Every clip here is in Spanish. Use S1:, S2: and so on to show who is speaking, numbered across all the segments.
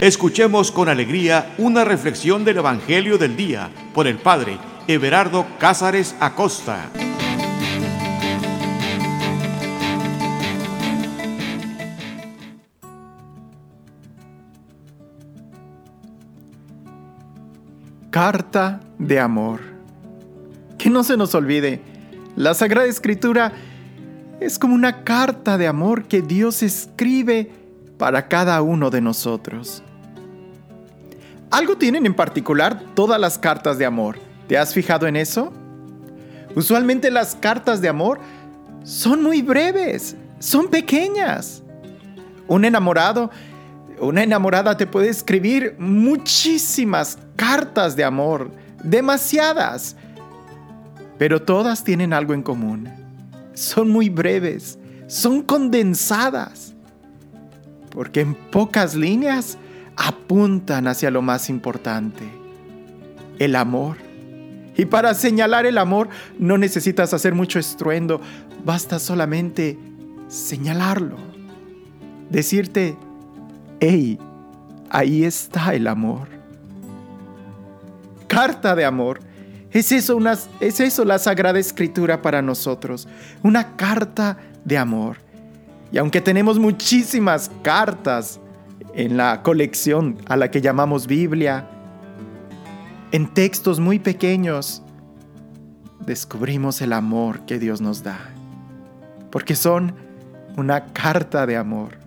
S1: Escuchemos con alegría una reflexión del Evangelio del Día por el Padre Everardo Cázares Acosta.
S2: Carta de amor. Que no se nos olvide, la Sagrada Escritura es como una carta de amor que Dios escribe para cada uno de nosotros. Algo tienen en particular todas las cartas de amor. ¿Te has fijado en eso? Usualmente las cartas de amor son muy breves, son pequeñas. Un enamorado, una enamorada te puede escribir muchísimas cartas de amor, demasiadas, pero todas tienen algo en común. Son muy breves, son condensadas, porque en pocas líneas apuntan hacia lo más importante, el amor. Y para señalar el amor no necesitas hacer mucho estruendo, basta solamente señalarlo. Decirte, hey, ahí está el amor. Carta de amor. Es eso, es eso la Sagrada Escritura para nosotros, una carta de amor. Y aunque tenemos muchísimas cartas, en la colección a la que llamamos Biblia, en textos muy pequeños, descubrimos el amor que Dios nos da, porque son una carta de amor.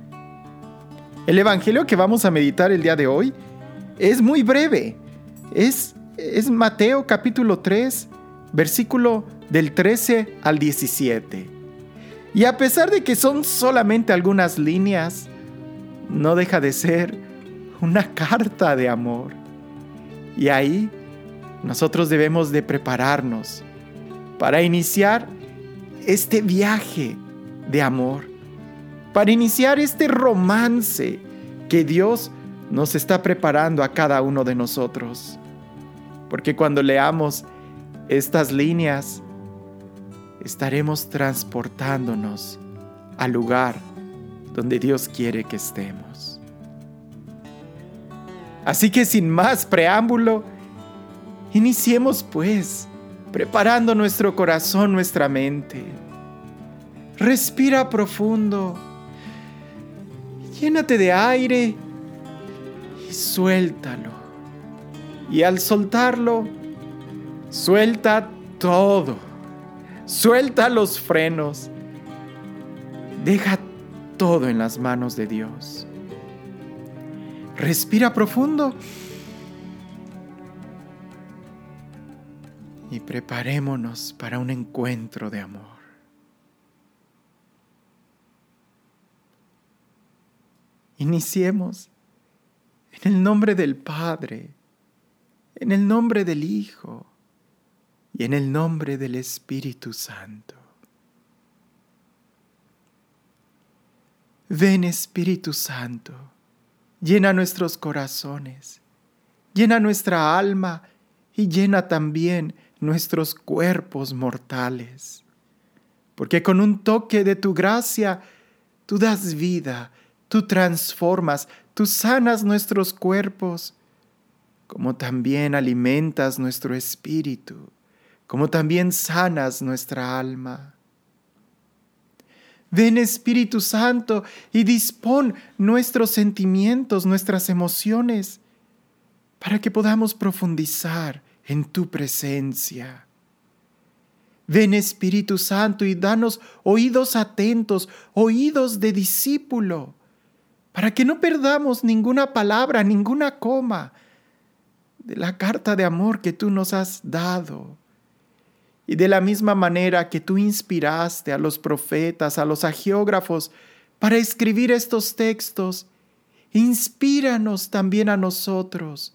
S2: El Evangelio que vamos a meditar el día de hoy es muy breve, es, es Mateo capítulo 3, versículo del 13 al 17. Y a pesar de que son solamente algunas líneas, no deja de ser una carta de amor. Y ahí nosotros debemos de prepararnos para iniciar este viaje de amor, para iniciar este romance que Dios nos está preparando a cada uno de nosotros. Porque cuando leamos estas líneas, estaremos transportándonos al lugar donde Dios quiere que estemos. Así que sin más preámbulo, iniciemos pues, preparando nuestro corazón, nuestra mente. Respira profundo, llénate de aire y suéltalo. Y al soltarlo, suelta todo. Suelta los frenos. Deja todo en las manos de Dios. Respira profundo y preparémonos para un encuentro de amor. Iniciemos en el nombre del Padre, en el nombre del Hijo y en el nombre del Espíritu Santo. Ven Espíritu Santo, llena nuestros corazones, llena nuestra alma y llena también nuestros cuerpos mortales. Porque con un toque de tu gracia, tú das vida, tú transformas, tú sanas nuestros cuerpos, como también alimentas nuestro espíritu, como también sanas nuestra alma. Ven Espíritu Santo y dispón nuestros sentimientos, nuestras emociones, para que podamos profundizar en tu presencia. Ven Espíritu Santo y danos oídos atentos, oídos de discípulo, para que no perdamos ninguna palabra, ninguna coma de la carta de amor que tú nos has dado. Y de la misma manera que tú inspiraste a los profetas, a los agiógrafos, para escribir estos textos, inspíranos también a nosotros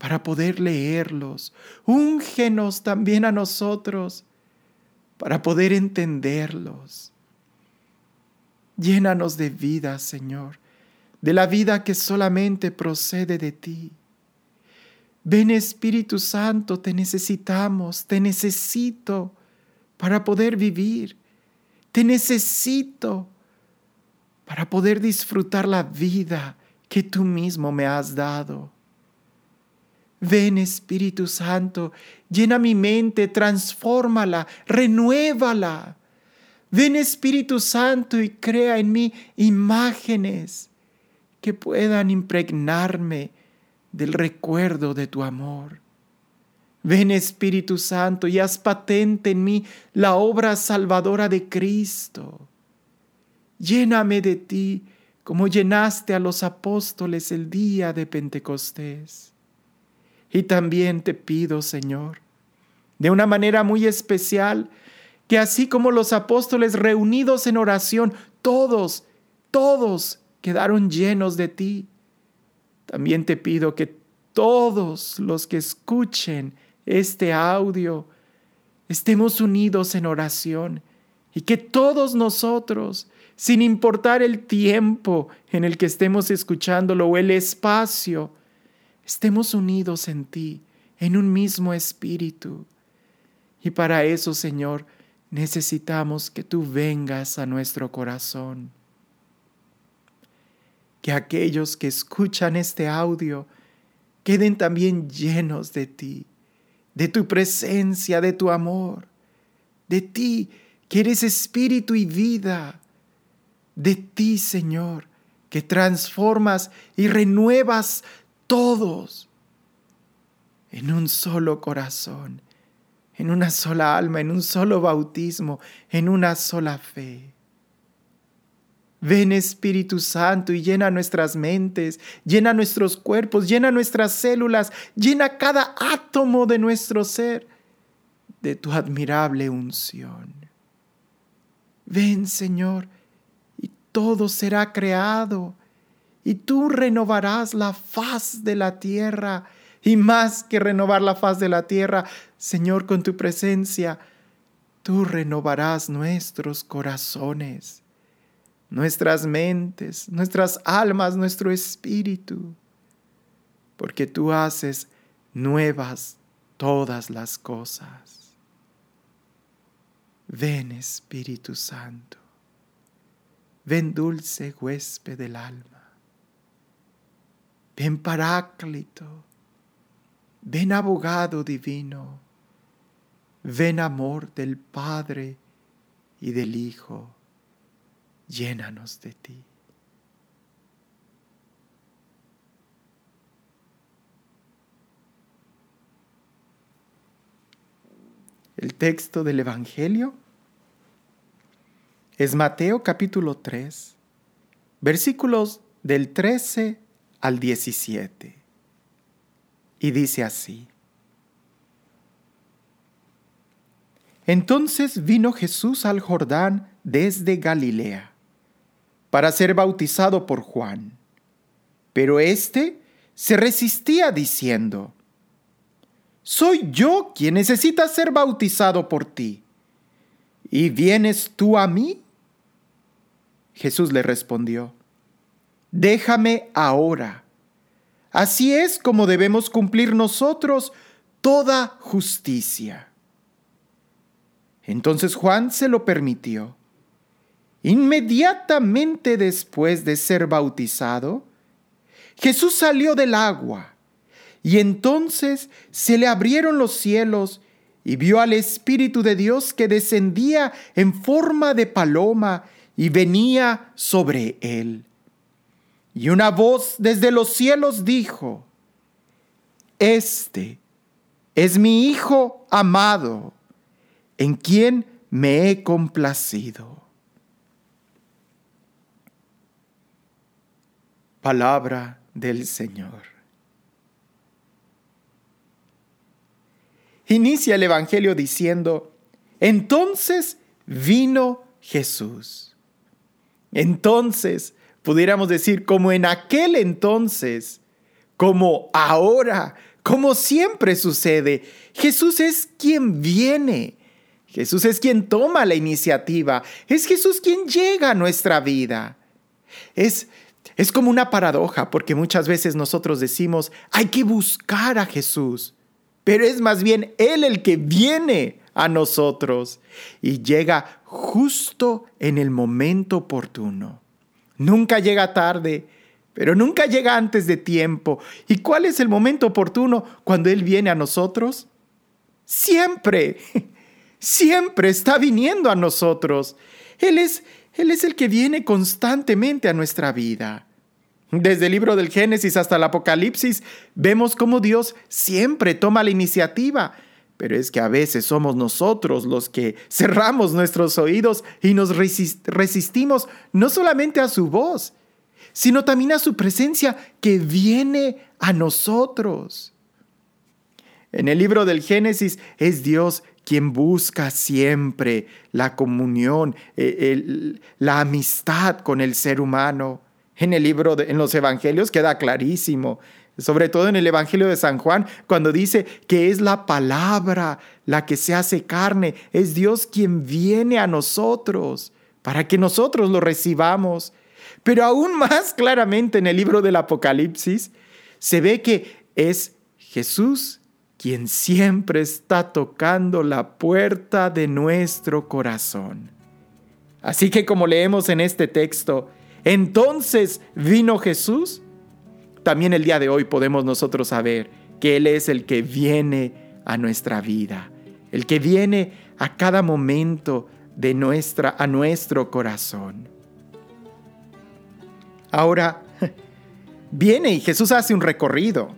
S2: para poder leerlos. Úngenos también a nosotros para poder entenderlos. Llénanos de vida, Señor, de la vida que solamente procede de ti. Ven Espíritu Santo, te necesitamos, te necesito para poder vivir. Te necesito para poder disfrutar la vida que tú mismo me has dado. Ven Espíritu Santo, llena mi mente, transfórmala, renuévala. Ven Espíritu Santo y crea en mí imágenes que puedan impregnarme del recuerdo de tu amor. Ven Espíritu Santo y haz patente en mí la obra salvadora de Cristo. Lléname de ti como llenaste a los apóstoles el día de Pentecostés. Y también te pido, Señor, de una manera muy especial, que así como los apóstoles reunidos en oración, todos, todos quedaron llenos de ti, también te pido que todos los que escuchen este audio estemos unidos en oración y que todos nosotros, sin importar el tiempo en el que estemos escuchándolo o el espacio, estemos unidos en ti, en un mismo espíritu. Y para eso, Señor, necesitamos que tú vengas a nuestro corazón. Que aquellos que escuchan este audio queden también llenos de ti, de tu presencia, de tu amor, de ti que eres espíritu y vida, de ti, Señor, que transformas y renuevas todos en un solo corazón, en una sola alma, en un solo bautismo, en una sola fe. Ven Espíritu Santo y llena nuestras mentes, llena nuestros cuerpos, llena nuestras células, llena cada átomo de nuestro ser de tu admirable unción. Ven Señor, y todo será creado y tú renovarás la faz de la tierra. Y más que renovar la faz de la tierra, Señor, con tu presencia, tú renovarás nuestros corazones, nuestras mentes, nuestras almas, nuestro espíritu, porque tú haces nuevas todas las cosas. Ven Espíritu Santo, ven dulce huésped del alma. Ven Paráclito, ven abogado divino, ven amor del Padre y del Hijo, llénanos de ti. El texto del Evangelio es Mateo capítulo 3, versículos del 13 al 17. Y dice así. Entonces vino Jesús al Jordán desde Galilea para ser bautizado por Juan. Pero éste se resistía diciendo, Soy yo quien necesita ser bautizado por ti. ¿Y vienes tú a mí? Jesús le respondió, déjame ahora. Así es como debemos cumplir nosotros toda justicia. Entonces Juan se lo permitió. Inmediatamente después de ser bautizado, Jesús salió del agua y entonces se le abrieron los cielos y vio al Espíritu de Dios que descendía en forma de paloma y venía sobre él. Y una voz desde los cielos dijo, Este es mi Hijo amado, en quien me he complacido. Palabra del Señor. Inicia el Evangelio diciendo, entonces vino Jesús. Entonces pudiéramos decir, como en aquel entonces, como ahora, como siempre sucede. Jesús es quien viene. Jesús es quien toma la iniciativa. Es Jesús quien llega a nuestra vida. Es, es como una paradoja, porque muchas veces nosotros decimos, hay que buscar a Jesús, pero es más bien Él el que viene a nosotros y llega justo en el momento oportuno. Nunca llega tarde, pero nunca llega antes de tiempo. ¿Y cuál es el momento oportuno cuando Él viene a nosotros? Siempre, siempre está viniendo a nosotros. Él es, Él es el que viene constantemente a nuestra vida. Desde el libro del Génesis hasta el Apocalipsis, vemos cómo Dios siempre toma la iniciativa. Pero es que a veces somos nosotros los que cerramos nuestros oídos y nos resistimos no solamente a su voz, sino también a su presencia que viene a nosotros. En el libro del Génesis es Dios quien busca siempre la comunión, eh, la amistad con el ser humano. En el libro, de, en los evangelios queda clarísimo, sobre todo en el evangelio de San Juan, cuando dice que es la palabra la que se hace carne, es Dios quien viene a nosotros para que nosotros lo recibamos. Pero aún más claramente en el libro del Apocalipsis se ve que es Jesús quien siempre está tocando la puerta de nuestro corazón. Así que como leemos en este texto, entonces vino Jesús, también el día de hoy podemos nosotros saber que Él es el que viene a nuestra vida, el que viene a cada momento de nuestra, a nuestro corazón. Ahora, viene y Jesús hace un recorrido.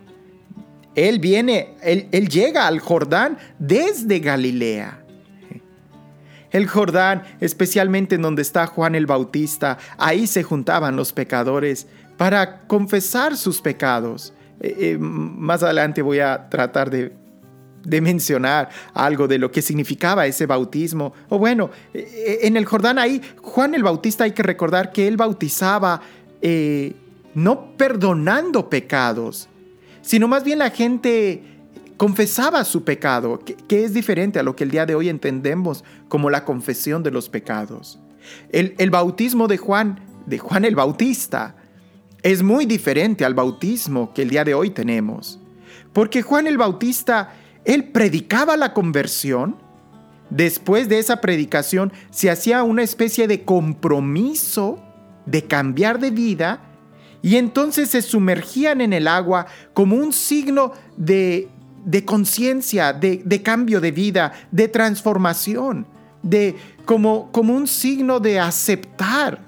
S2: Él viene, él, él llega al Jordán desde Galilea. El Jordán, especialmente en donde está Juan el Bautista, ahí se juntaban los pecadores para confesar sus pecados. Eh, eh, más adelante voy a tratar de, mencionar algo de lo que significaba ese bautismo. O bueno, eh, en el Jordán ahí, Juan el Bautista hay que recordar que él bautizaba no perdonando pecados, sino más bien la gente confesaba su pecado, que, es diferente a lo que el día de hoy entendemos como la confesión de los pecados. El, el bautismo de Juan, de Juan el Bautista, es muy diferente al bautismo que el día de hoy tenemos. Porque Juan el Bautista, él predicaba la conversión. Después de esa predicación se hacía una especie de compromiso de cambiar de vida y entonces se sumergían en el agua como un signo de, de conciencia, de, de, cambio de vida, de transformación, de, como, como un signo de aceptar,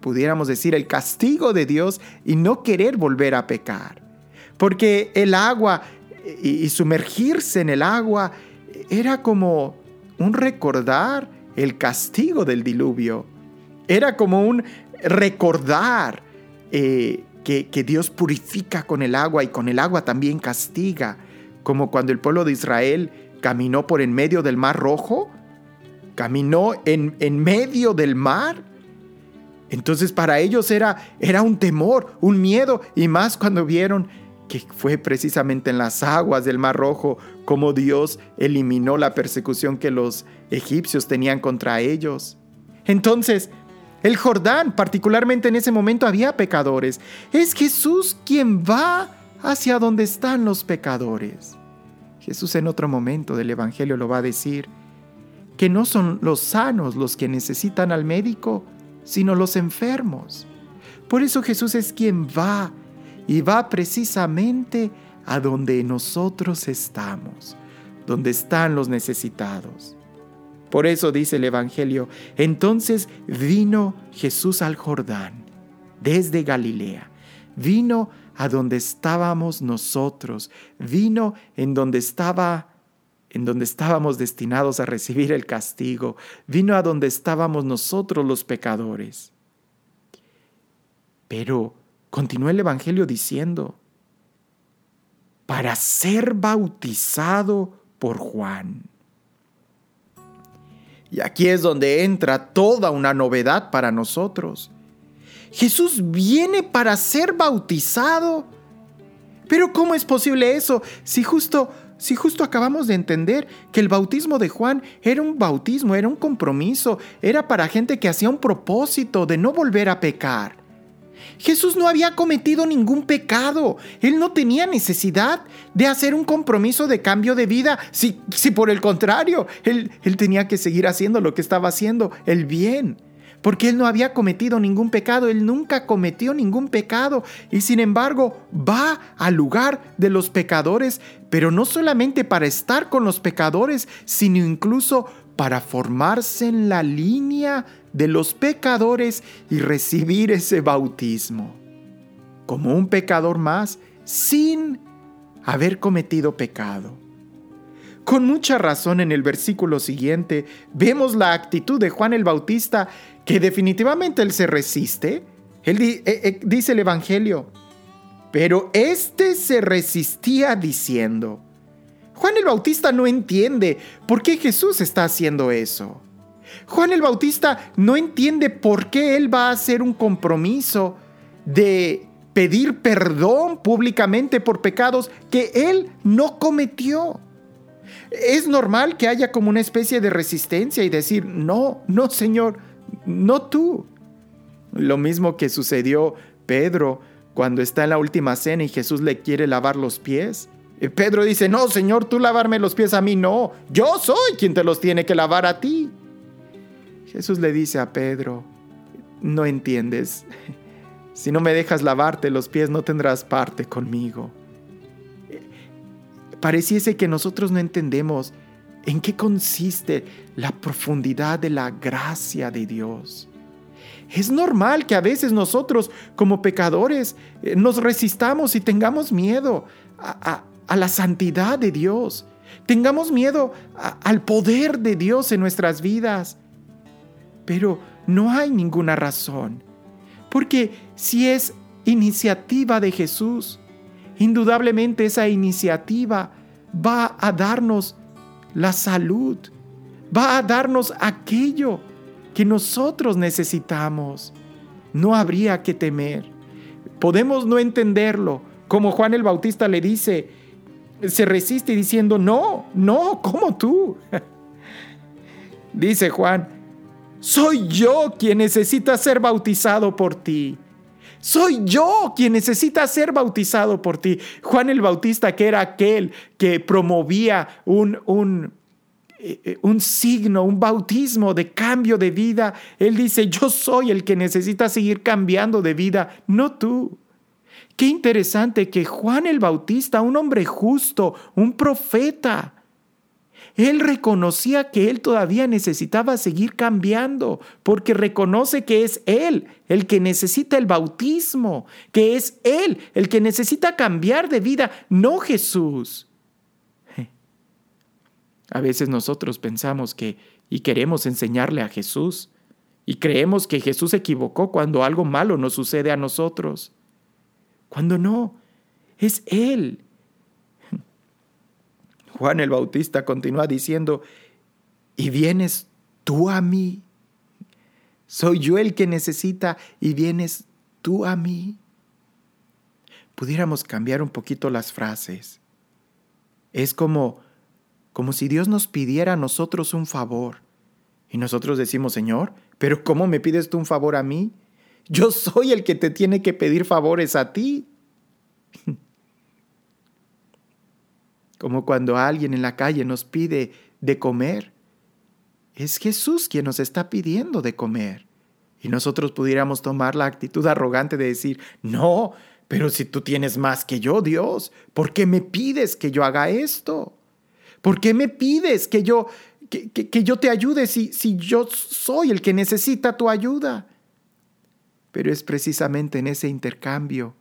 S2: pudiéramos decir, el castigo de Dios y no querer volver a pecar. Porque el agua y, sumergirse en el agua era como un recordar el castigo del diluvio. Era como un recordar eh, que, que Dios purifica con el agua y con el agua también castiga, como cuando el pueblo de Israel caminó por en medio del mar rojo, caminó en, en medio del mar. Entonces para ellos era, era un temor, un miedo, y más cuando vieron que fue precisamente en las aguas del Mar Rojo como Dios eliminó la persecución que los egipcios tenían contra ellos. Entonces, el Jordán, particularmente en ese momento, había pecadores. Es Jesús quien va hacia donde están los pecadores. Jesús en otro momento del Evangelio lo va a decir, que no son los sanos los que necesitan al médico, sino los enfermos. Por eso Jesús es quien va y va precisamente a donde nosotros estamos, donde están los necesitados. Por eso dice el Evangelio, entonces vino Jesús al Jordán, desde Galilea, vino a donde estábamos nosotros, vino en donde estaba en donde estábamos destinados a recibir el castigo, vino a donde estábamos nosotros los pecadores. Pero continúa el Evangelio diciendo, para ser bautizado por Juan. Y aquí es donde entra toda una novedad para nosotros. Jesús viene para ser bautizado. Pero ¿cómo es posible eso si justo si justo acabamos de entender que el bautismo de Juan era un bautismo, era un compromiso, era para gente que hacía un propósito de no volver a pecar? Jesús no había cometido ningún pecado. Él no tenía necesidad de hacer un compromiso de cambio de vida. Si, si por el contrario, él, él tenía que seguir haciendo lo que estaba haciendo, el bien. Porque él no había cometido ningún pecado, él nunca cometió ningún pecado y sin embargo va al lugar de los pecadores, pero no solamente para estar con los pecadores, sino incluso para formarse en la línea de los pecadores y recibir ese bautismo, como un pecador más sin haber cometido pecado. Con mucha razón en el versículo siguiente vemos la actitud de Juan el Bautista que definitivamente él se resiste. Él eh, eh, dice el Evangelio, pero este se resistía diciendo, Juan el Bautista no entiende por qué Jesús está haciendo eso. Juan el Bautista no entiende por qué él va a hacer un compromiso de pedir perdón públicamente por pecados que él no cometió. Es normal que haya como una especie de resistencia y decir, no, no, Señor, no tú. Lo mismo que sucedió Pedro cuando está en la última cena y Jesús le quiere lavar los pies. Pedro dice, no, Señor, tú lavarme los pies a mí, no, yo soy quien te los tiene que lavar a ti. Jesús le dice a Pedro, no entiendes, si no me dejas lavarte los pies no tendrás parte conmigo. Pareciese que nosotros no entendemos en qué consiste la profundidad de la gracia de Dios. Es normal que a veces nosotros como pecadores eh, nos resistamos y tengamos miedo a, la santidad de Dios, tengamos miedo al poder de Dios en nuestras vidas. Pero no hay ninguna razón, porque si es iniciativa de Jesús, indudablemente esa iniciativa va a darnos la salud, va a darnos aquello que nosotros necesitamos. No habría que temer. Podemos no entenderlo, como Juan el Bautista le dice, se resiste diciendo, no, no, como tú. dice Juan, soy yo quien necesita ser bautizado por ti. Soy yo quien necesita ser bautizado por ti. Juan el Bautista, que era aquel que promovía un, un, eh, un signo, un bautismo de cambio de vida, él dice, yo soy el que necesita seguir cambiando de vida, no tú. Qué interesante que Juan el Bautista, un hombre justo, un profeta, él reconocía que él todavía necesitaba seguir cambiando, porque reconoce que es él el que necesita el bautismo, que es él el que necesita cambiar de vida, no Jesús. A veces nosotros pensamos que y queremos enseñarle a Jesús y creemos que Jesús se equivocó cuando algo malo nos sucede a nosotros, cuando no, es Él Juan el Bautista continúa diciendo, ¿y vienes tú a mí? ¿Soy yo el que necesita y vienes tú a mí? Pudiéramos cambiar un poquito las frases. Es como, como si Dios nos pidiera a nosotros un favor. Y nosotros decimos, Señor, pero ¿cómo me pides tú un favor a mí? Yo soy el que te tiene que pedir favores a ti. como cuando alguien en la calle nos pide de comer. Es Jesús quien nos está pidiendo de comer. Y nosotros pudiéramos tomar la actitud arrogante de decir, no, pero si tú tienes más que yo, Dios, ¿por qué me pides que yo haga esto? ¿Por qué me pides que yo, que, yo te ayude si, si yo soy el que necesita tu ayuda? Pero es precisamente en ese intercambio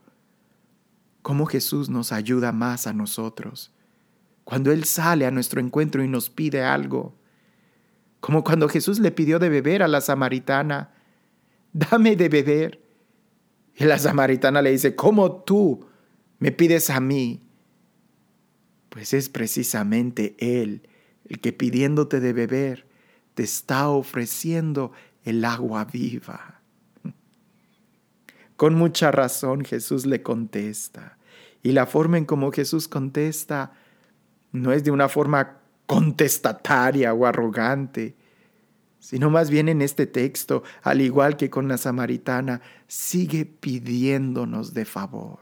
S2: como Jesús nos ayuda más a nosotros cuando Él sale a nuestro encuentro y nos pide algo. Como cuando Jesús le pidió de beber a la samaritana, dame de beber. Y la samaritana le dice, ¿cómo tú me pides a mí? Pues es precisamente Él el que pidiéndote de beber te está ofreciendo el agua viva. Con mucha razón Jesús le contesta. Y la forma en como Jesús contesta no es de una forma contestataria o arrogante, sino más bien en este texto, al igual que con la samaritana, sigue pidiéndonos de favor.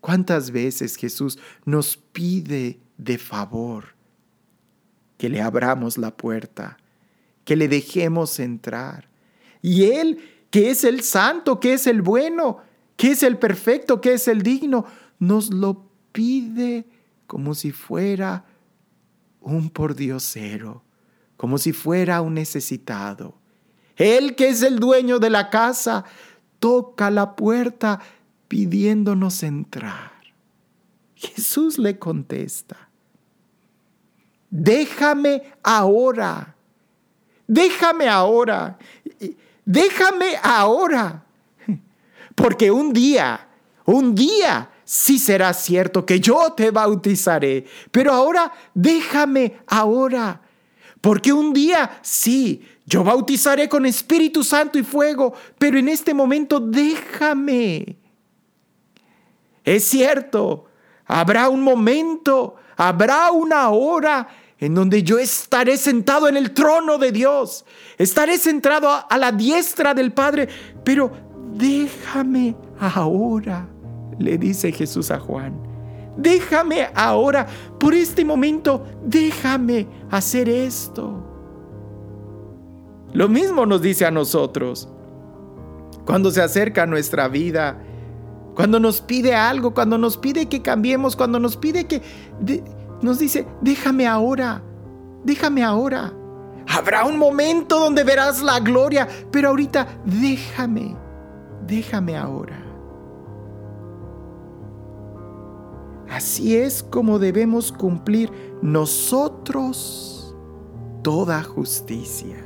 S2: ¿Cuántas veces Jesús nos pide de favor que le abramos la puerta, que le dejemos entrar? Y Él, que es el santo, que es el bueno, que es el perfecto, que es el digno, nos lo pide como si fuera un pordiosero, como si fuera un necesitado. Él que es el dueño de la casa, toca la puerta pidiéndonos entrar. Jesús le contesta, déjame ahora, déjame ahora, déjame ahora, porque un día, un día sí será cierto que yo te bautizaré, pero ahora déjame ahora, porque un día sí, yo bautizaré con Espíritu Santo y fuego, pero en este momento déjame. Es cierto, habrá un momento, habrá una hora en donde yo estaré sentado en el trono de Dios, estaré centrado a la diestra del Padre, pero déjame ahora, le dice Jesús a Juan. Déjame ahora, por este momento, déjame hacer esto. Lo mismo nos dice a nosotros. Cuando se acerca a nuestra vida, cuando nos pide algo, cuando nos pide que cambiemos, cuando nos pide que... nos dice, déjame ahora, déjame ahora. Habrá un momento donde verás la gloria, pero ahorita déjame, déjame ahora. Así es como debemos cumplir nosotros toda justicia.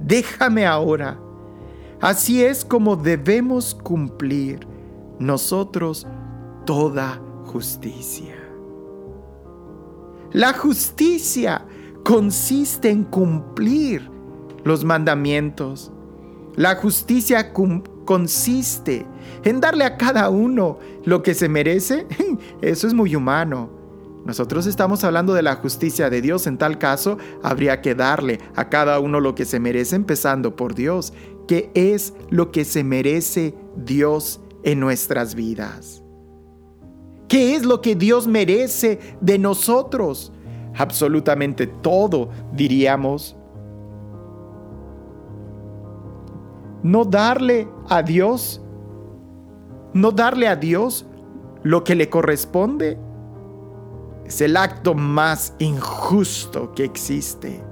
S2: Déjame ahora. Así es como debemos cumplir nosotros toda justicia. La justicia consiste en cumplir los mandamientos. La justicia consiste en darle a cada uno lo que se merece. Eso es muy humano. Nosotros estamos hablando de la justicia de Dios. En tal caso, habría que darle a cada uno lo que se merece, empezando por Dios. ¿Qué es lo que se merece Dios en nuestras vidas. ¿Qué es lo que Dios merece de nosotros? Absolutamente todo, diríamos. No darle a Dios, no darle a Dios lo que le corresponde, es el acto más injusto que existe.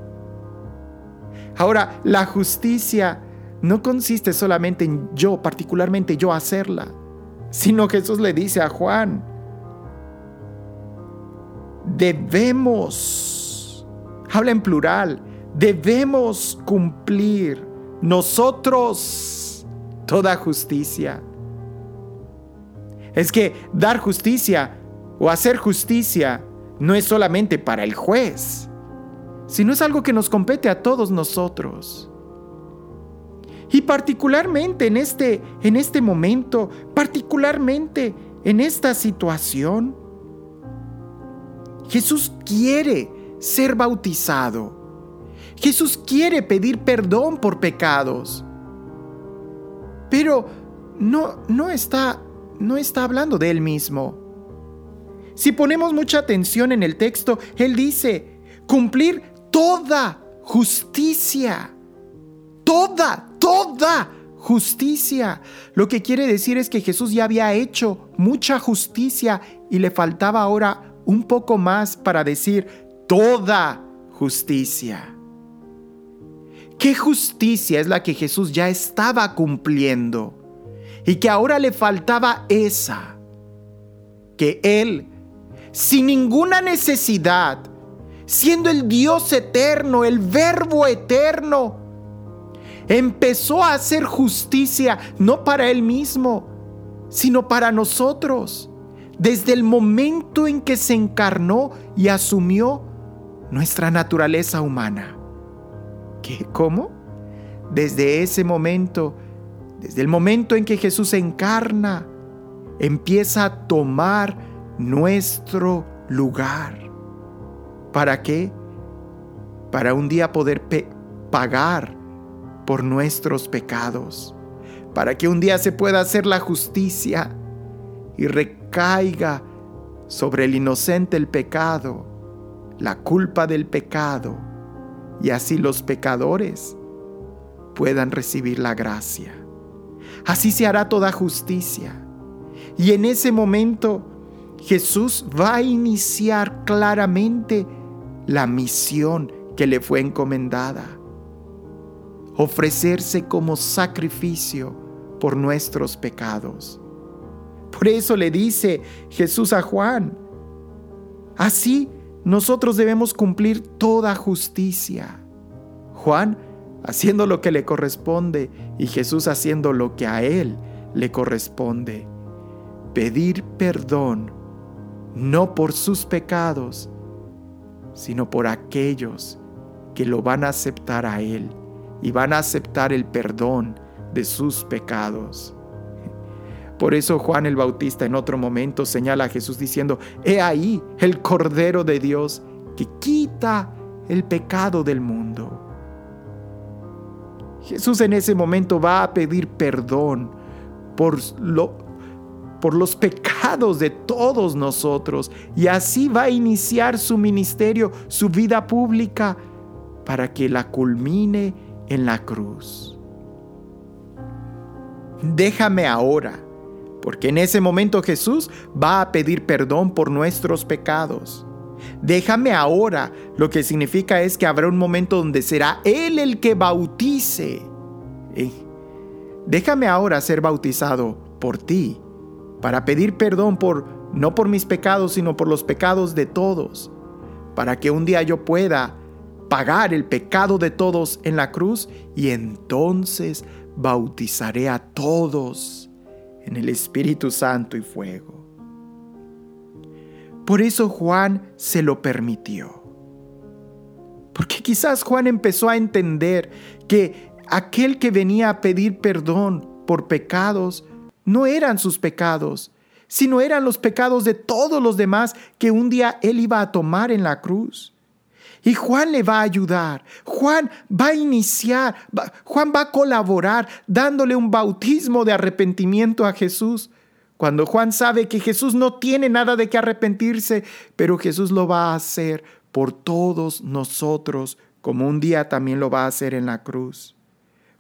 S2: Ahora, la justicia no consiste solamente en yo, particularmente yo hacerla, sino Jesús le dice a Juan, debemos, habla en plural, debemos cumplir nosotros toda justicia. Es que dar justicia o hacer justicia no es solamente para el juez, sino es algo que nos compete a todos nosotros. Y particularmente en este, en este momento, particularmente en esta situación, Jesús quiere ser bautizado. Jesús quiere pedir perdón por pecados. Pero no, no, está, no está hablando de él mismo. Si ponemos mucha atención en el texto, él dice, cumplir toda justicia. Toda, toda justicia. Lo que quiere decir es que Jesús ya había hecho mucha justicia y le faltaba ahora un poco más para decir toda justicia. ¿Qué justicia es la que Jesús ya estaba cumpliendo? Y que ahora le faltaba esa. Que Él, sin ninguna necesidad, siendo el Dios eterno, el verbo eterno, empezó a hacer justicia no para él mismo, sino para nosotros, desde el momento en que se encarnó y asumió nuestra naturaleza humana. ¿Qué? ¿Cómo? Desde ese momento, desde el momento en que Jesús encarna, empieza a tomar nuestro lugar. ¿Para qué? Para un día poder pagar por nuestros pecados, para que un día se pueda hacer la justicia y recaiga sobre el inocente el pecado, la culpa del pecado, y así los pecadores puedan recibir la gracia. Así se hará toda justicia. Y en ese momento Jesús va a iniciar claramente la misión que le fue encomendada. Ofrecerse como sacrificio por nuestros pecados. Por eso le dice Jesús a Juan, así nosotros debemos cumplir toda justicia. Juan haciendo lo que le corresponde y Jesús haciendo lo que a él le corresponde. Pedir perdón no por sus pecados, sino por aquellos que lo van a aceptar a Él y van a aceptar el perdón de sus pecados. Por eso Juan el Bautista en otro momento señala a Jesús diciendo, He ahí el Cordero de Dios que quita el pecado del mundo. Jesús en ese momento va a pedir perdón por, lo, por los pecados de todos nosotros y así va a iniciar su ministerio, su vida pública, para que la culmine en la cruz. Déjame ahora porque en ese momento Jesús va a pedir perdón por nuestros pecados. Déjame ahora, lo que significa es que habrá un momento donde será Él el que bautice. Eh, déjame ahora ser bautizado por ti, para pedir perdón por, no por mis pecados, sino por los pecados de todos, para que un día yo pueda pagar el pecado de todos en la cruz y entonces bautizaré a todos en el Espíritu Santo y fuego. Por eso Juan se lo permitió. Porque quizás Juan empezó a entender que aquel que venía a pedir perdón por pecados no eran sus pecados, sino eran los pecados de todos los demás que un día él iba a tomar en la cruz. Y Juan le va a ayudar, Juan va a iniciar, Juan va a colaborar dándole un bautismo de arrepentimiento a Jesús. Cuando Juan sabe que Jesús no tiene nada de qué arrepentirse, pero Jesús lo va a hacer por todos nosotros, como un día también lo va a hacer en la cruz.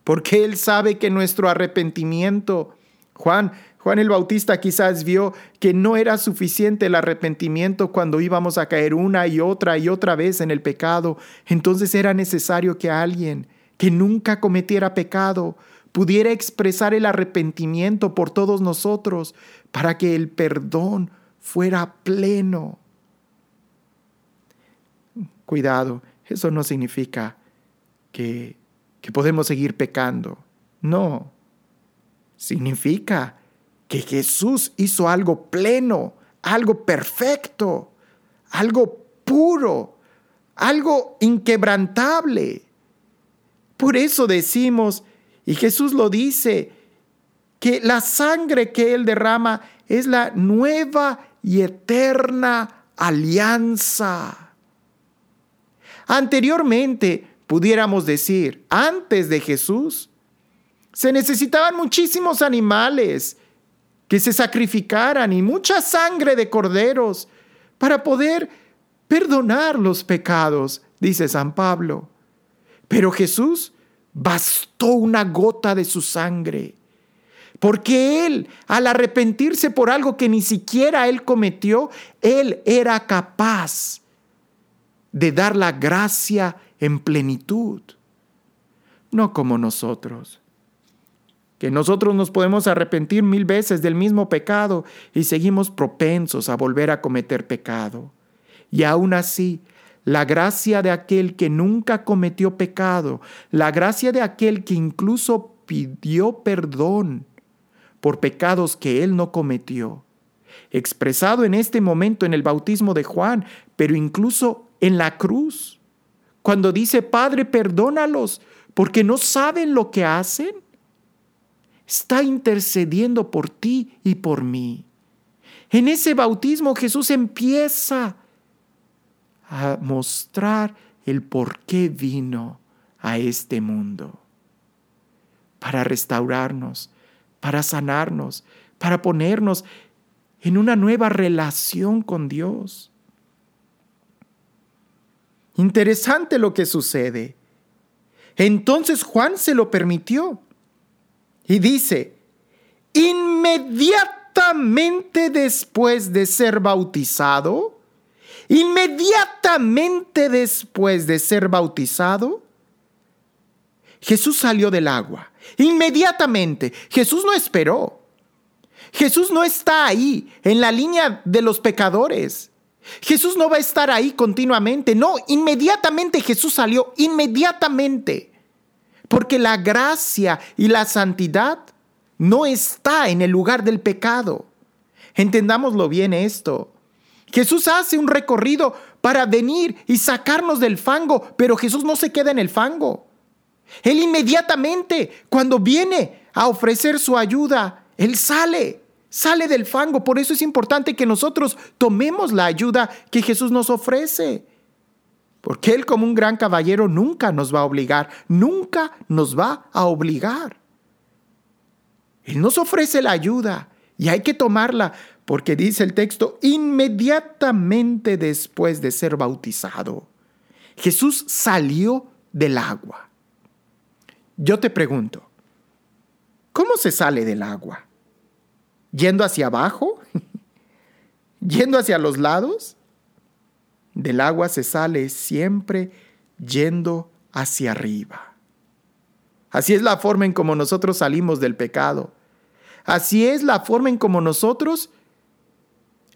S2: Porque Él sabe que nuestro arrepentimiento, Juan, Juan el Bautista quizás vio que no era suficiente el arrepentimiento cuando íbamos a caer una y otra y otra vez en el pecado. Entonces era necesario que alguien que nunca cometiera pecado pudiera expresar el arrepentimiento por todos nosotros para que el perdón fuera pleno. Cuidado, eso no significa que, que podemos seguir pecando. No, significa que Jesús hizo algo pleno, algo perfecto, algo puro, algo inquebrantable. Por eso decimos, y Jesús lo dice, que la sangre que Él derrama es la nueva y eterna alianza. Anteriormente, pudiéramos decir, antes de Jesús, se necesitaban muchísimos animales que se sacrificaran y mucha sangre de corderos para poder perdonar los pecados, dice San Pablo. Pero Jesús bastó una gota de su sangre, porque Él, al arrepentirse por algo que ni siquiera Él cometió, Él era capaz de dar la gracia en plenitud, no como nosotros que nosotros nos podemos arrepentir mil veces del mismo pecado y seguimos propensos a volver a cometer pecado. Y aún así, la gracia de aquel que nunca cometió pecado, la gracia de aquel que incluso pidió perdón por pecados que él no cometió, expresado en este momento en el bautismo de Juan, pero incluso en la cruz, cuando dice, Padre, perdónalos, porque no saben lo que hacen está intercediendo por ti y por mí. En ese bautismo Jesús empieza a mostrar el por qué vino a este mundo. Para restaurarnos, para sanarnos, para ponernos en una nueva relación con Dios. Interesante lo que sucede. Entonces Juan se lo permitió. Y dice, inmediatamente después de ser bautizado, inmediatamente después de ser bautizado, Jesús salió del agua. Inmediatamente. Jesús no esperó. Jesús no está ahí en la línea de los pecadores. Jesús no va a estar ahí continuamente. No, inmediatamente Jesús salió. Inmediatamente. Porque la gracia y la santidad no está en el lugar del pecado. Entendámoslo bien esto. Jesús hace un recorrido para venir y sacarnos del fango, pero Jesús no se queda en el fango. Él inmediatamente, cuando viene a ofrecer su ayuda, Él sale, sale del fango. Por eso es importante que nosotros tomemos la ayuda que Jesús nos ofrece. Porque Él como un gran caballero nunca nos va a obligar, nunca nos va a obligar. Él nos ofrece la ayuda y hay que tomarla porque dice el texto, inmediatamente después de ser bautizado, Jesús salió del agua. Yo te pregunto, ¿cómo se sale del agua? ¿Yendo hacia abajo? ¿Yendo hacia los lados? Del agua se sale siempre yendo hacia arriba. Así es la forma en como nosotros salimos del pecado. Así es la forma en como nosotros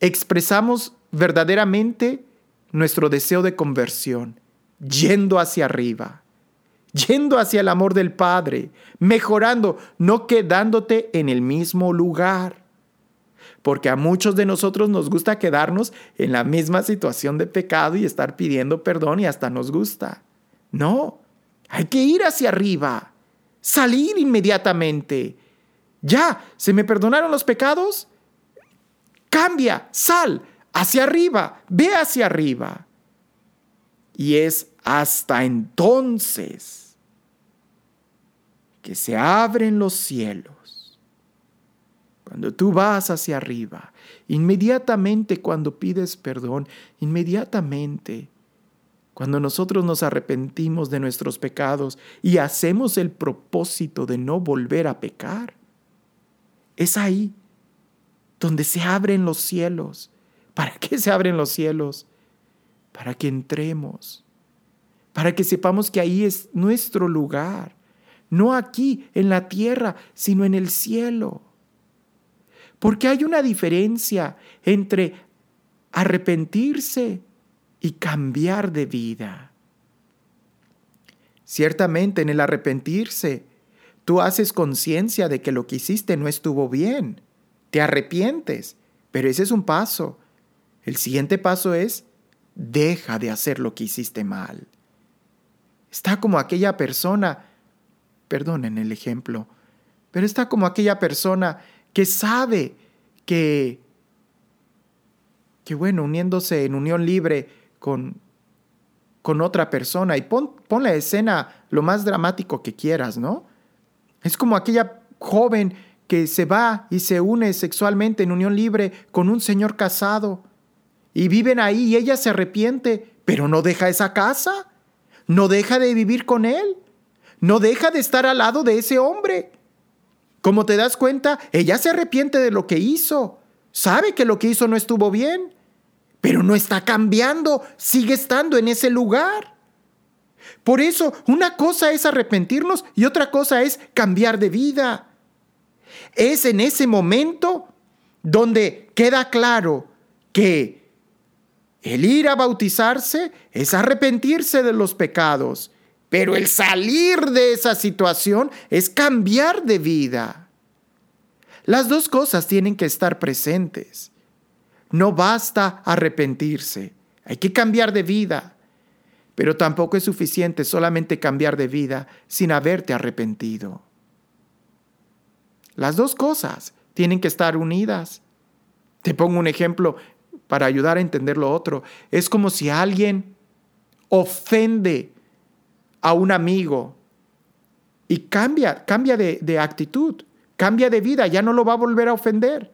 S2: expresamos verdaderamente nuestro deseo de conversión, yendo hacia arriba yendo hacia el amor del Padre, mejorando, no quedándote en el mismo lugar. Porque a muchos de nosotros nos gusta quedarnos en la misma situación de pecado y estar pidiendo perdón y hasta nos gusta. No, hay que ir hacia arriba, salir inmediatamente. Ya, ¿se me perdonaron los pecados? Cambia, sal hacia arriba, ve hacia arriba. Y es hasta entonces que se abren los cielos. Cuando tú vas hacia arriba, inmediatamente cuando pides perdón, inmediatamente cuando nosotros nos arrepentimos de nuestros pecados y hacemos el propósito de no volver a pecar, es ahí donde se abren los cielos. ¿Para qué se abren los cielos? Para que entremos, para que sepamos que ahí es nuestro lugar, no aquí en la tierra, sino en el cielo. Porque hay una diferencia entre arrepentirse y cambiar de vida. Ciertamente en el arrepentirse, tú haces conciencia de que lo que hiciste no estuvo bien. Te arrepientes, pero ese es un paso. El siguiente paso es, deja de hacer lo que hiciste mal. Está como aquella persona perdonen el ejemplo, pero está como aquella persona que sabe que, que bueno, uniéndose en unión libre con, con otra persona, y pon, pon la escena lo más dramático que quieras, ¿no? Es como aquella joven que se va y se une sexualmente en unión libre con un señor casado y viven ahí y ella se arrepiente, pero no deja esa casa, no deja de vivir con él no deja de estar al lado de ese hombre. Como te das cuenta, ella se arrepiente de lo que hizo. Sabe que lo que hizo no estuvo bien, pero no está cambiando, sigue estando en ese lugar. Por eso, una cosa es arrepentirnos y otra cosa es cambiar de vida. Es en ese momento donde queda claro que el ir a bautizarse es arrepentirse de los pecados pero el salir de esa situación es cambiar de vida. Las dos cosas tienen que estar presentes. No basta arrepentirse, hay que cambiar de vida. Pero tampoco es suficiente solamente cambiar de vida sin haberte arrepentido. Las dos cosas tienen que estar unidas. Te pongo un ejemplo para ayudar a entender lo otro. Es como si alguien ofende a un amigo y cambia, cambia de, de actitud, cambia de vida, ya no lo va a volver a ofender.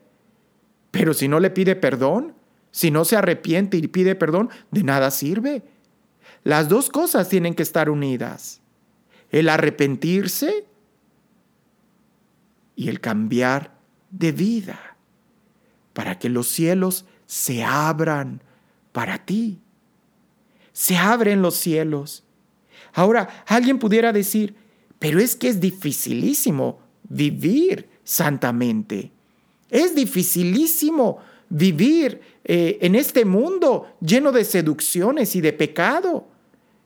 S2: Pero si no le pide perdón, si no se arrepiente y pide perdón, de nada sirve. Las dos cosas tienen que estar unidas. el arrepentirse y el cambiar de vida, para que los cielos se abran para ti. Se abren los cielos. Ahora, alguien pudiera decir, pero es que es dificilísimo vivir santamente. Es dificilísimo vivir eh, en este mundo lleno de seducciones y de pecado.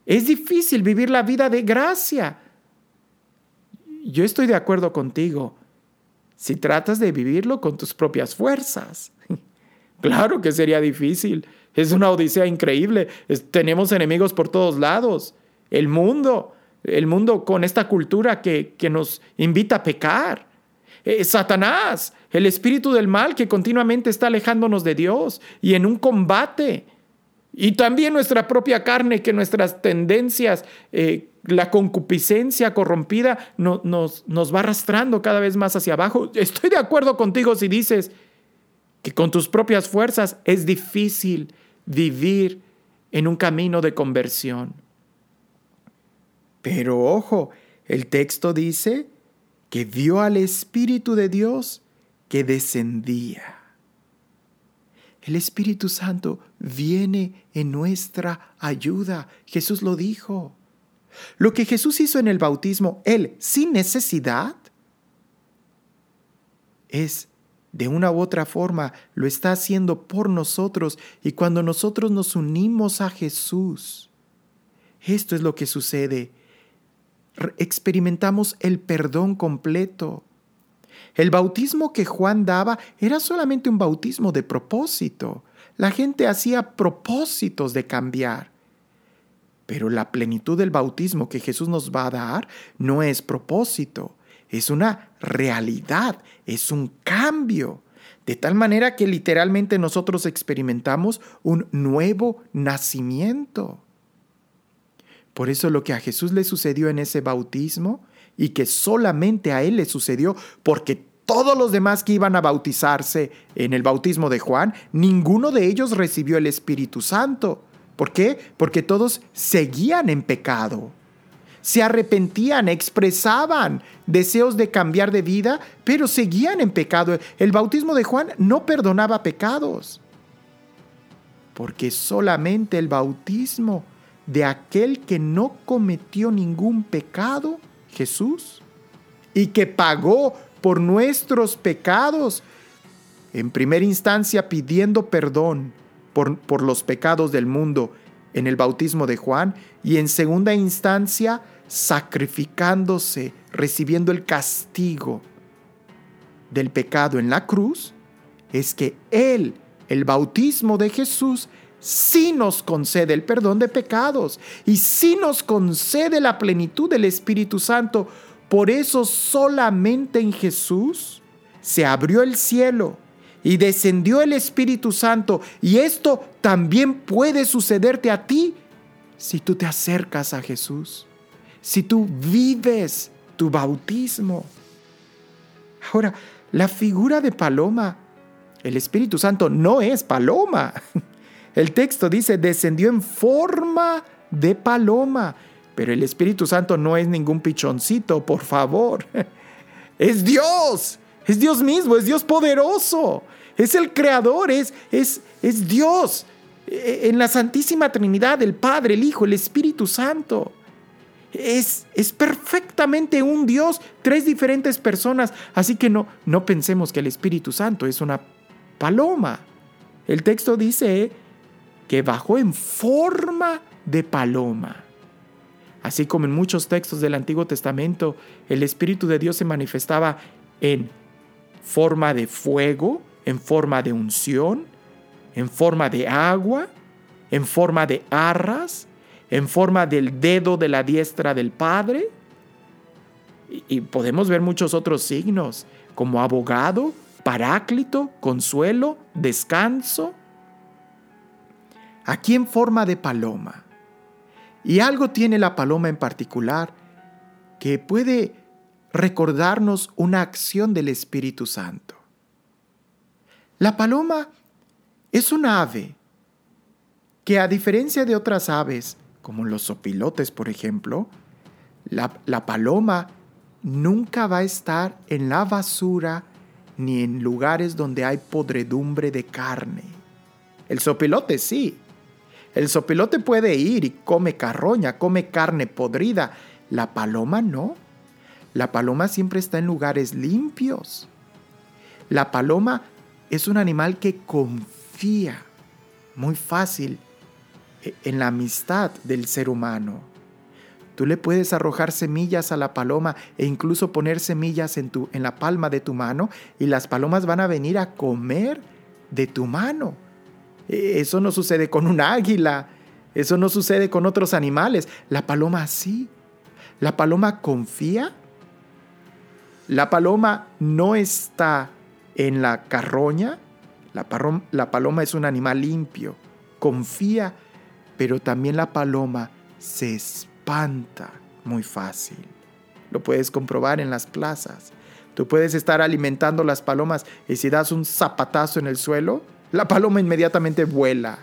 S2: Es difícil vivir la vida de gracia. Yo estoy de acuerdo contigo si tratas de vivirlo con tus propias fuerzas. claro que sería difícil. Es una odisea increíble. tenemos enemigos por todos lados. El mundo, el mundo con esta cultura que, que nos invita a pecar. Eh, Satanás, el espíritu del mal que continuamente está alejándonos de Dios y en un combate. Y también nuestra propia carne, que nuestras tendencias, eh, la concupiscencia corrompida nos, nos va arrastrando cada vez más hacia abajo. Estoy de acuerdo contigo si dices que con tus propias fuerzas es difícil vivir en un camino de conversión. Pero ojo, el texto dice que vio al Espíritu de Dios que descendía. El Espíritu Santo viene en nuestra ayuda. Jesús lo dijo. Lo que Jesús hizo en el bautismo, Él sin necesidad, es de una u otra forma, lo está haciendo por nosotros y cuando nosotros nos unimos a Jesús, esto es lo que sucede experimentamos el perdón completo. El bautismo que Juan daba era solamente un bautismo de propósito. La gente hacía propósitos de cambiar. Pero la plenitud del bautismo que Jesús nos va a dar no es propósito, es una realidad, es un cambio. De tal manera que literalmente nosotros experimentamos un nuevo nacimiento. Por eso lo que a Jesús le sucedió en ese bautismo y que solamente a él le sucedió porque todos los demás que iban a bautizarse en el bautismo de Juan, ninguno de ellos recibió el Espíritu Santo. ¿Por qué? Porque todos seguían en pecado. Se arrepentían, expresaban deseos de cambiar de vida, pero seguían en pecado. El bautismo de Juan no perdonaba pecados. Porque solamente el bautismo de aquel que no cometió ningún pecado, Jesús, y que pagó por nuestros pecados, en primera instancia pidiendo perdón por, por, los pecados del mundo en el bautismo de Juan, y en segunda instancia sacrificándose, recibiendo el castigo del pecado en la cruz, es que Él, el bautismo de Jesús, sí nos concede el perdón de pecados y sí nos concede la plenitud del Espíritu Santo. Por eso solamente en Jesús se abrió el cielo y descendió el Espíritu Santo. Y esto también puede sucederte a ti si tú te acercas a Jesús, si tú vives tu bautismo. Ahora, la figura de paloma, el Espíritu Santo no es paloma. El texto dice, descendió en forma de paloma. Pero el Espíritu Santo no es ningún pichoncito, por favor. Es Dios, es Dios mismo, es Dios poderoso, es el creador, es, es, es Dios. E, en la Santísima Trinidad, el Padre, el Hijo, el Espíritu Santo. Es, es, perfectamente un Dios, tres diferentes personas. Así que no, no pensemos que el Espíritu Santo es una paloma. El texto dice que bajó en forma de paloma. Así como en muchos textos del Antiguo Testamento, el Espíritu de Dios se manifestaba en forma de fuego, en forma de unción, en forma de agua, en forma de arras, en forma del dedo de la diestra del Padre. Y, podemos ver muchos otros signos, como abogado, paráclito, consuelo, descanso, aquí en forma de paloma. Y algo tiene la paloma en particular que puede recordarnos una acción del Espíritu Santo. La paloma es un ave que a diferencia de otras aves, como los sopilotes por ejemplo, La, la paloma nunca va a estar en la basura ni en lugares donde hay podredumbre de carne. El sopilote sí. El sopilote puede ir y come carroña, come carne podrida. La paloma no. La paloma siempre está en lugares limpios. La paloma es un animal que confía muy fácil e, en la amistad del ser humano. Tú le puedes arrojar semillas a la paloma e incluso poner semillas en, tu, en la palma de tu mano y las palomas van a venir a comer de tu mano. Eso no sucede con un águila, eso no sucede con otros animales. La paloma sí. La paloma confía. La paloma no está en la carroña. La, la paloma es un animal limpio, confía, pero también la paloma se espanta muy fácil. Lo puedes comprobar en las plazas. Tú puedes estar alimentando las palomas y si das un zapatazo en el suelo, la paloma inmediatamente vuela.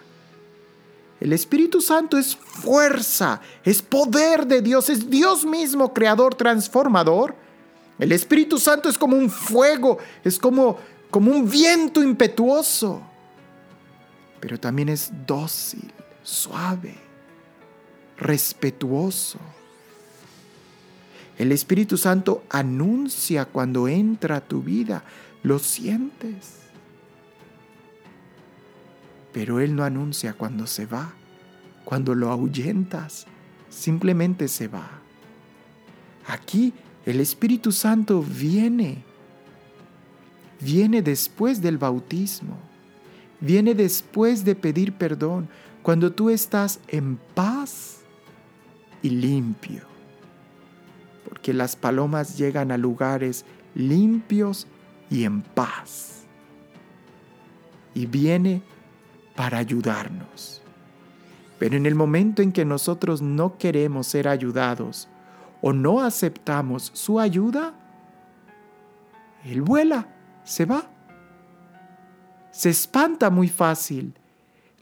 S2: El Espíritu Santo es fuerza, es poder de Dios, es Dios mismo, creador, transformador. El Espíritu Santo es como un fuego, es como, como un viento impetuoso, pero también es dócil, suave respetuoso. El Espíritu Santo anuncia cuando entra a tu vida, lo sientes. Pero Él no anuncia cuando se va, cuando lo ahuyentas, simplemente se va. Aquí el Espíritu Santo viene, viene después del bautismo, viene después de pedir perdón, cuando tú estás en paz y limpio, porque las palomas llegan a lugares limpios y en paz. Y viene para ayudarnos. Pero en el momento en que nosotros no queremos ser ayudados o no aceptamos su ayuda, Él vuela, se va. Se espanta muy fácil,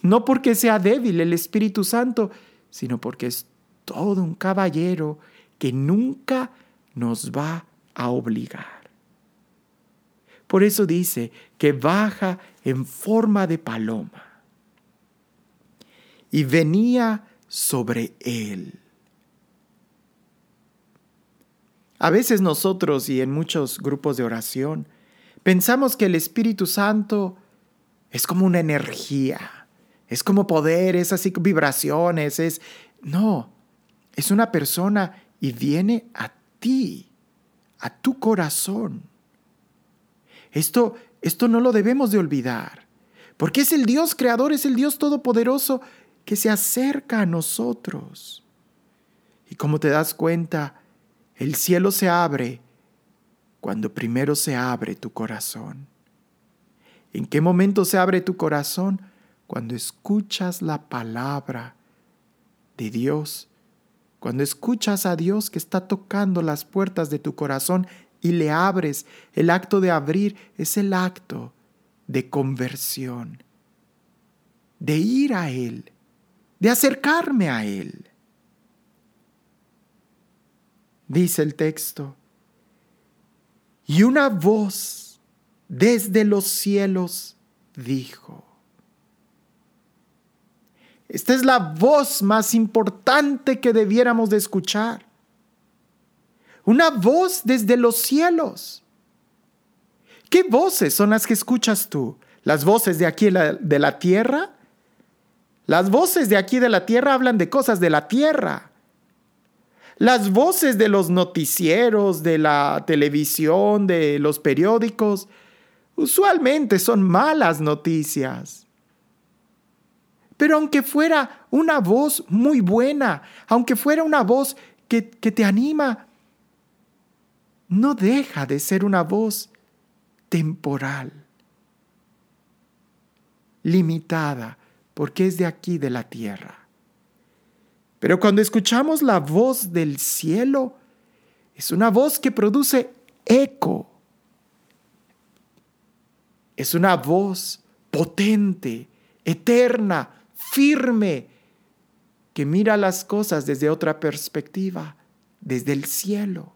S2: no porque sea débil el Espíritu Santo, sino porque es todo un caballero que nunca nos va a obligar. Por eso dice que baja en forma de paloma y venía sobre él. A veces nosotros y en muchos grupos de oración pensamos que el Espíritu Santo es como una energía, es como poder, es así vibraciones, es... No, es una persona y viene a ti, a tu corazón. Esto, esto no lo debemos de olvidar, porque es el Dios creador, es el Dios todopoderoso que se acerca a nosotros. Y como te das cuenta, el cielo se abre cuando primero se abre tu corazón. ¿En qué momento se abre tu corazón? Cuando escuchas la palabra de Dios cuando escuchas a Dios que está tocando las puertas de tu corazón y le abres, el acto de abrir es el acto de conversión, de ir a Él, de acercarme a Él. Dice el texto, y una voz desde los cielos dijo, esta es la voz más importante que debiéramos de escuchar. Una voz desde los cielos. ¿Qué voces son las que escuchas tú? ¿Las voces de aquí de la tierra? Las voces de aquí de la tierra hablan de cosas de la tierra. Las voces de los noticieros, de la televisión, de los periódicos, usualmente son malas noticias. Pero aunque fuera una voz muy buena, aunque fuera una voz que, que te anima, no deja de ser una voz temporal, limitada, porque es de aquí, de la tierra. Pero cuando escuchamos la voz del cielo, es una voz que produce eco. Es una voz potente, eterna, firme, que mira las cosas desde otra perspectiva, desde el cielo.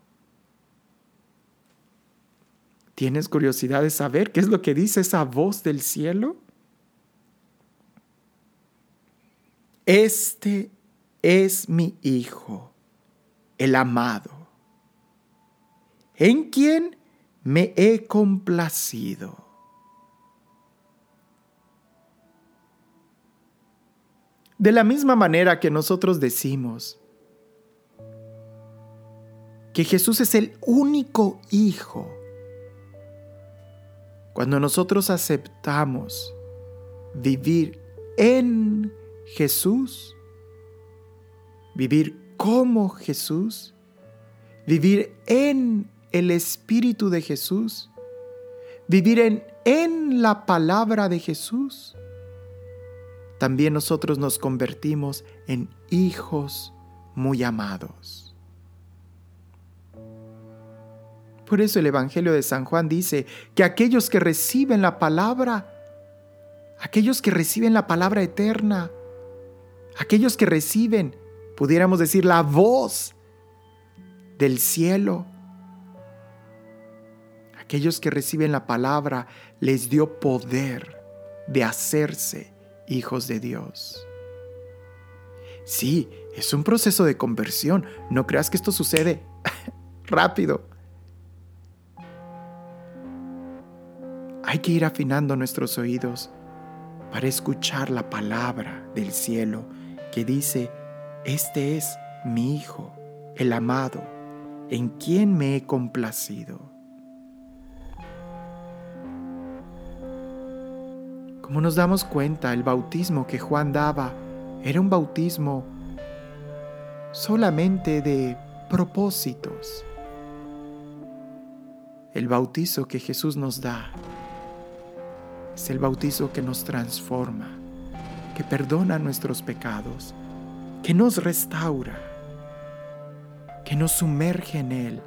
S2: ¿Tienes curiosidad de saber qué es lo que dice esa voz del cielo? Este es mi Hijo, el amado, en quien me he complacido. De la misma manera que nosotros decimos que Jesús es el único Hijo, cuando nosotros aceptamos vivir en Jesús, vivir como Jesús, vivir en el Espíritu de Jesús, vivir en, en la palabra de Jesús, también nosotros nos convertimos en hijos muy amados. Por eso el Evangelio de San Juan dice que aquellos que reciben la palabra, aquellos que reciben la palabra eterna, aquellos que reciben, pudiéramos decir, la voz del cielo, aquellos que reciben la palabra, les dio poder de hacerse hijos de Dios. Sí, es un proceso de conversión. No creas que esto sucede rápido. Hay que ir afinando nuestros oídos para escuchar la palabra del cielo que dice, este es mi Hijo, el amado, en quien me he complacido. Como nos damos cuenta, el bautismo que Juan daba era un bautismo solamente de propósitos. El bautizo que Jesús nos da es el bautizo que nos transforma, que perdona nuestros pecados, que nos restaura, que nos sumerge en Él,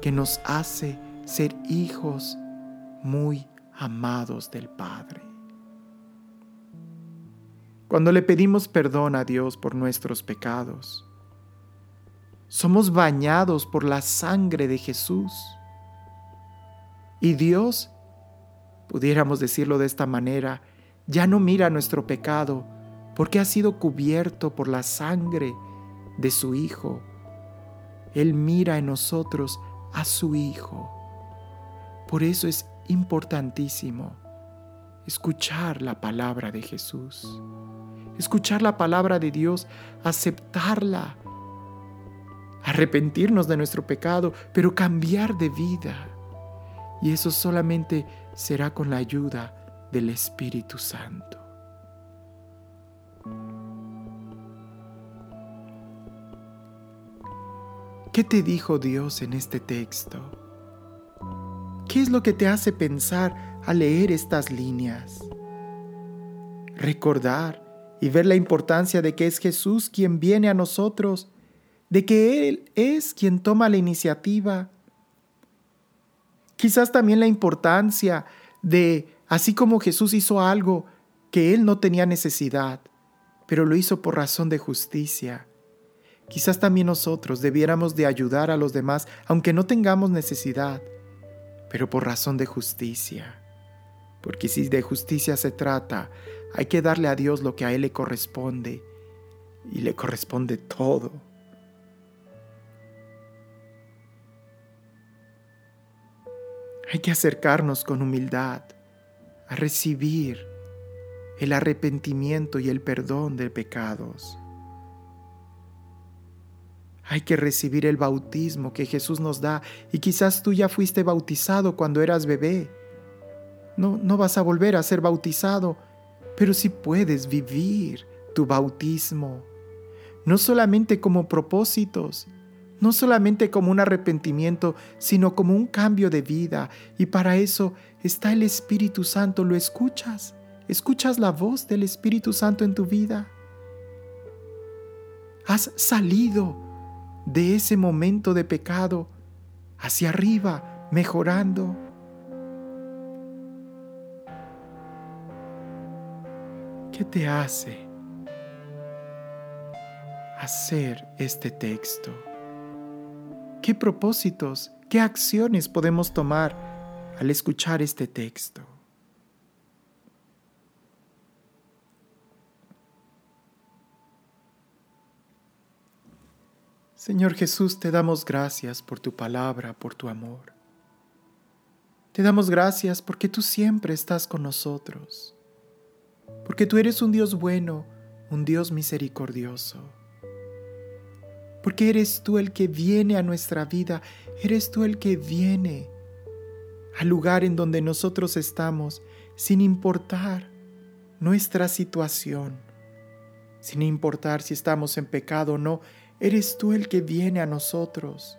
S2: que nos hace ser hijos muy amados del Padre. Cuando le pedimos perdón a Dios por nuestros pecados, somos bañados por la sangre de Jesús. Y Dios, pudiéramos decirlo de esta manera, ya no mira nuestro pecado porque ha sido cubierto por la sangre de su Hijo. Él mira en nosotros a su Hijo. Por eso es importantísimo escuchar la palabra de Jesús escuchar la palabra de Dios, aceptarla, arrepentirnos de nuestro pecado, pero cambiar de vida. Y eso solamente será con la ayuda del Espíritu Santo. ¿Qué te dijo Dios en este texto? ¿Qué es lo que te hace pensar al leer estas líneas? Recordar y ver la importancia de que es Jesús quien viene a nosotros, de que Él es quien toma la iniciativa. Quizás también la importancia de, así como Jesús hizo algo que Él no tenía necesidad, pero lo hizo por razón de justicia. Quizás también nosotros debiéramos de ayudar a los demás, aunque no tengamos necesidad, pero por razón de justicia. Porque si de justicia se trata, hay que darle a Dios lo que a Él le corresponde y le corresponde todo. Hay que acercarnos con humildad a recibir el arrepentimiento y el perdón de pecados. Hay que recibir el bautismo que Jesús nos da y quizás tú ya fuiste bautizado cuando eras bebé. No, no vas a volver a ser bautizado pero si puedes vivir tu bautismo, no solamente como propósitos, no solamente como un arrepentimiento, sino como un cambio de vida. Y para eso está el Espíritu Santo. ¿Lo escuchas? ¿Escuchas la voz del Espíritu Santo en tu vida? Has salido de ese momento de pecado hacia arriba, mejorando. ¿Qué te hace hacer este texto? ¿Qué propósitos, qué acciones podemos tomar al escuchar este texto? Señor Jesús, te damos gracias por tu palabra, por tu amor. Te damos gracias porque tú siempre estás con nosotros, porque tú eres un Dios bueno, un Dios misericordioso, porque eres tú el que viene a nuestra vida, eres tú el que viene al lugar en donde nosotros estamos, sin importar nuestra situación, sin importar si estamos en pecado o no, eres tú el que viene a nosotros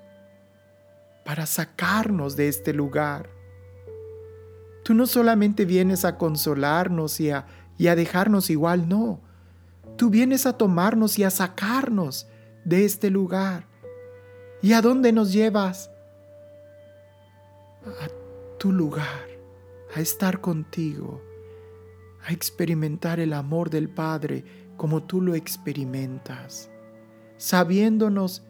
S2: para sacarnos de este lugar. Tú no solamente vienes a consolarnos y a, y a dejarnos igual, no. Tú vienes a tomarnos y a sacarnos de este lugar. ¿Y a dónde nos llevas? A tu lugar, a estar contigo, a experimentar el amor del Padre como tú lo experimentas sabiéndonos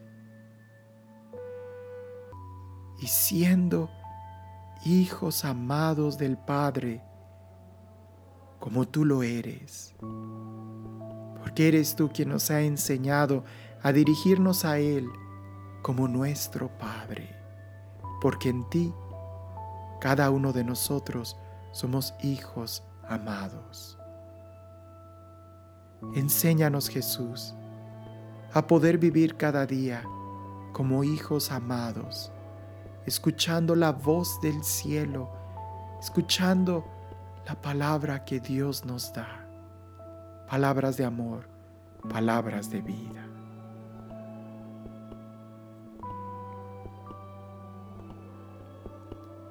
S2: y siendo hijos amados del Padre, como tú lo eres. Porque eres tú quien nos ha enseñado a dirigirnos a Él como nuestro Padre. Porque en ti, cada uno de nosotros somos hijos amados. Enséñanos Jesús a poder vivir cada día como hijos amados, escuchando la voz del cielo, escuchando la palabra que Dios nos da, palabras de amor, palabras de vida.